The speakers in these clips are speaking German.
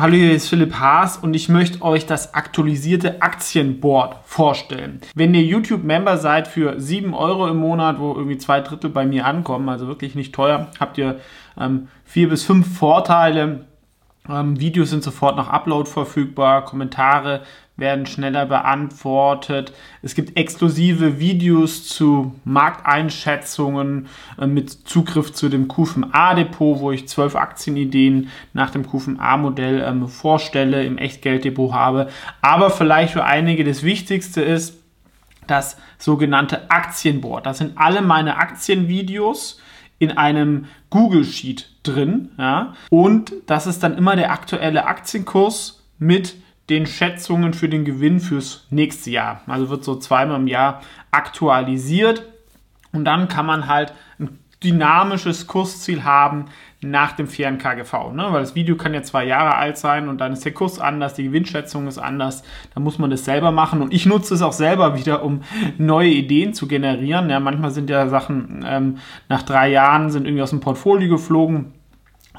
Hallo, hier ist Philipp Haas und ich möchte euch das aktualisierte Aktienboard vorstellen. Wenn ihr YouTube-Member seid für 7 Euro im Monat, wo irgendwie zwei Drittel bei mir ankommen, also wirklich nicht teuer, habt ihr ähm, vier bis fünf Vorteile. Ähm, Videos sind sofort nach Upload verfügbar, Kommentare werden schneller beantwortet. Es gibt exklusive Videos zu Markteinschätzungen äh, mit Zugriff zu dem QFA-Depot, wo ich zwölf Aktienideen nach dem QFA-Modell ähm, vorstelle, im Echtgelddepot habe. Aber vielleicht für einige das Wichtigste ist das sogenannte Aktienboard. Das sind alle meine Aktienvideos in einem Google Sheet drin. Ja? Und das ist dann immer der aktuelle Aktienkurs mit den Schätzungen für den Gewinn fürs nächste Jahr. Also wird so zweimal im Jahr aktualisiert und dann kann man halt ein dynamisches Kursziel haben nach dem fairen KGV. Ne? Weil das Video kann ja zwei Jahre alt sein und dann ist der Kurs anders, die Gewinnschätzung ist anders. Da muss man das selber machen und ich nutze es auch selber wieder, um neue Ideen zu generieren. Ja, manchmal sind ja Sachen ähm, nach drei Jahren sind irgendwie aus dem Portfolio geflogen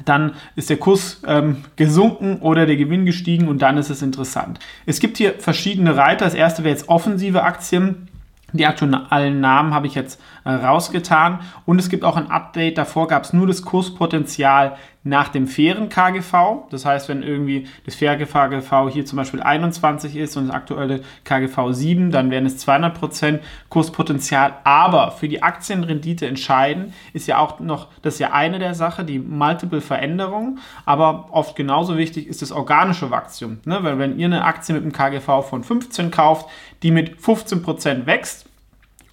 dann ist der Kurs ähm, gesunken oder der Gewinn gestiegen und dann ist es interessant. Es gibt hier verschiedene Reiter. Das erste wäre jetzt offensive Aktien. Die aktuellen Namen habe ich jetzt äh, rausgetan. Und es gibt auch ein Update. Davor gab es nur das Kurspotenzial nach dem fairen KGV. Das heißt, wenn irgendwie das faire KGV hier zum Beispiel 21 ist und das aktuelle KGV 7, dann wären es 200% Kurspotenzial. Aber für die Aktienrendite entscheidend ist ja auch noch, das ist ja eine der Sachen, die Multiple Veränderung. Aber oft genauso wichtig ist das organische Wachstum. Ne? Weil wenn ihr eine Aktie mit einem KGV von 15 kauft, die mit 15% wächst,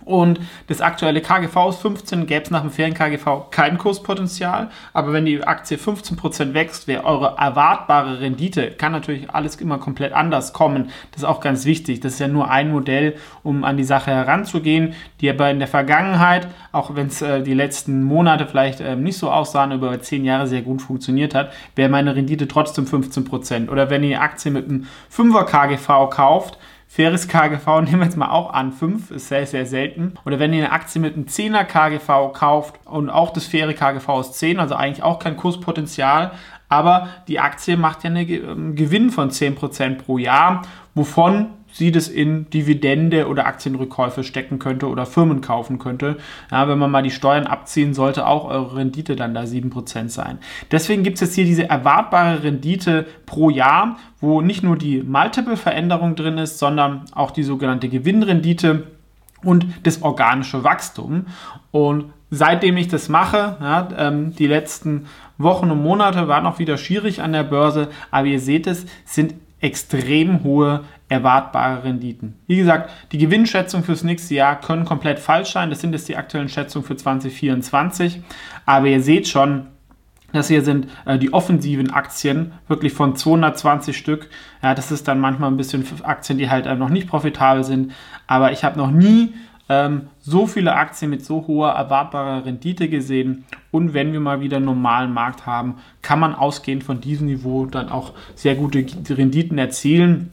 und das aktuelle KGV ist 15, gäbe es nach dem fairen KGV kein Kurspotenzial. Aber wenn die Aktie 15% wächst, wäre eure erwartbare Rendite, kann natürlich alles immer komplett anders kommen. Das ist auch ganz wichtig. Das ist ja nur ein Modell, um an die Sache heranzugehen, die aber in der Vergangenheit, auch wenn es äh, die letzten Monate vielleicht äh, nicht so aussahen, über 10 Jahre sehr gut funktioniert hat, wäre meine Rendite trotzdem 15%. Oder wenn ihr Aktie mit einem 5er KGV kauft, Faires KGV nehmen wir jetzt mal auch an, 5 ist sehr, sehr selten. Oder wenn ihr eine Aktie mit einem 10er KGV kauft und auch das faire KGV ist 10, also eigentlich auch kein Kurspotenzial, aber die Aktie macht ja einen ähm, Gewinn von 10% pro Jahr, wovon sie das in Dividende oder Aktienrückkäufe stecken könnte oder Firmen kaufen könnte. Ja, wenn man mal die Steuern abziehen, sollte auch eure Rendite dann da 7% sein. Deswegen gibt es jetzt hier diese erwartbare Rendite pro Jahr, wo nicht nur die Multiple-Veränderung drin ist, sondern auch die sogenannte Gewinnrendite und das organische Wachstum. Und seitdem ich das mache, ja, ähm, die letzten Wochen und Monate waren auch wieder schwierig an der Börse, aber ihr seht es, sind extrem hohe erwartbare Renditen. Wie gesagt, die Gewinnschätzungen fürs nächste Jahr können komplett falsch sein. Das sind jetzt die aktuellen Schätzungen für 2024. Aber ihr seht schon, das hier sind äh, die offensiven Aktien, wirklich von 220 Stück. Ja, das ist dann manchmal ein bisschen Aktien, die halt äh, noch nicht profitabel sind. Aber ich habe noch nie ähm, so viele Aktien mit so hoher erwartbarer Rendite gesehen. Und wenn wir mal wieder einen normalen Markt haben, kann man ausgehend von diesem Niveau dann auch sehr gute Renditen erzielen.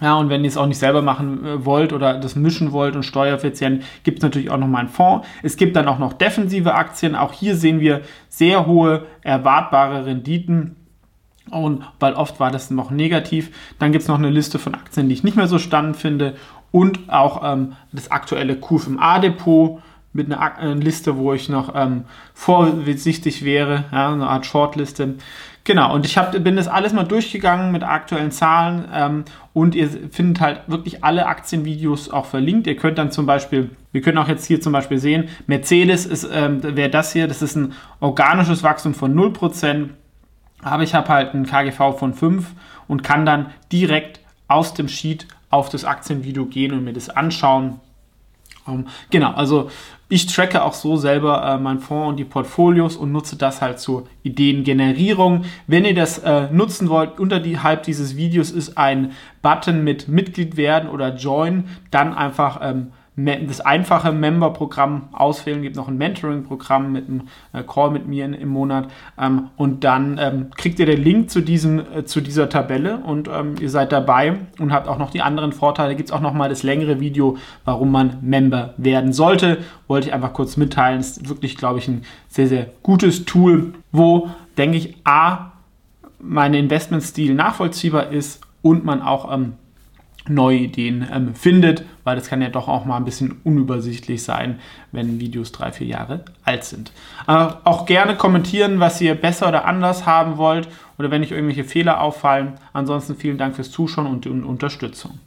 Ja, und wenn ihr es auch nicht selber machen äh, wollt oder das mischen wollt und steuereffizient, gibt es natürlich auch noch mal einen Fonds. Es gibt dann auch noch defensive Aktien. Auch hier sehen wir sehr hohe erwartbare Renditen. Und weil oft war das noch negativ. Dann gibt es noch eine Liste von Aktien, die ich nicht mehr so spannend finde und auch ähm, das aktuelle QFMA-Depot mit einer äh, Liste, wo ich noch ähm, vorsichtig wäre, ja, eine Art Shortliste. Genau, und ich hab, bin das alles mal durchgegangen mit aktuellen Zahlen ähm, und ihr findet halt wirklich alle Aktienvideos auch verlinkt. Ihr könnt dann zum Beispiel, wir können auch jetzt hier zum Beispiel sehen, Mercedes ähm, wäre das hier, das ist ein organisches Wachstum von 0%, aber ich habe halt ein KGV von 5 und kann dann direkt aus dem Sheet auf das Aktienvideo gehen und mir das anschauen. Um, genau, also ich tracke auch so selber äh, mein Fonds und die Portfolios und nutze das halt zur Ideengenerierung. Wenn ihr das äh, nutzen wollt, unterhalb dieses Videos ist ein Button mit Mitglied werden oder Join, dann einfach ähm, das einfache Member-Programm auswählen, gibt noch ein Mentoring-Programm mit einem äh, Call mit mir im Monat ähm, und dann ähm, kriegt ihr den Link zu, diesem, äh, zu dieser Tabelle und ähm, ihr seid dabei und habt auch noch die anderen Vorteile. Gibt es auch noch mal das längere Video, warum man Member werden sollte. Wollte ich einfach kurz mitteilen. Das ist wirklich, glaube ich, ein sehr, sehr gutes Tool, wo, denke ich, A, mein Investmentstil nachvollziehbar ist und man auch ähm, neue Ideen ähm, findet, weil das kann ja doch auch mal ein bisschen unübersichtlich sein, wenn Videos drei, vier Jahre alt sind. Äh, auch gerne kommentieren, was ihr besser oder anders haben wollt oder wenn euch irgendwelche Fehler auffallen. Ansonsten vielen Dank fürs Zuschauen und die Unterstützung.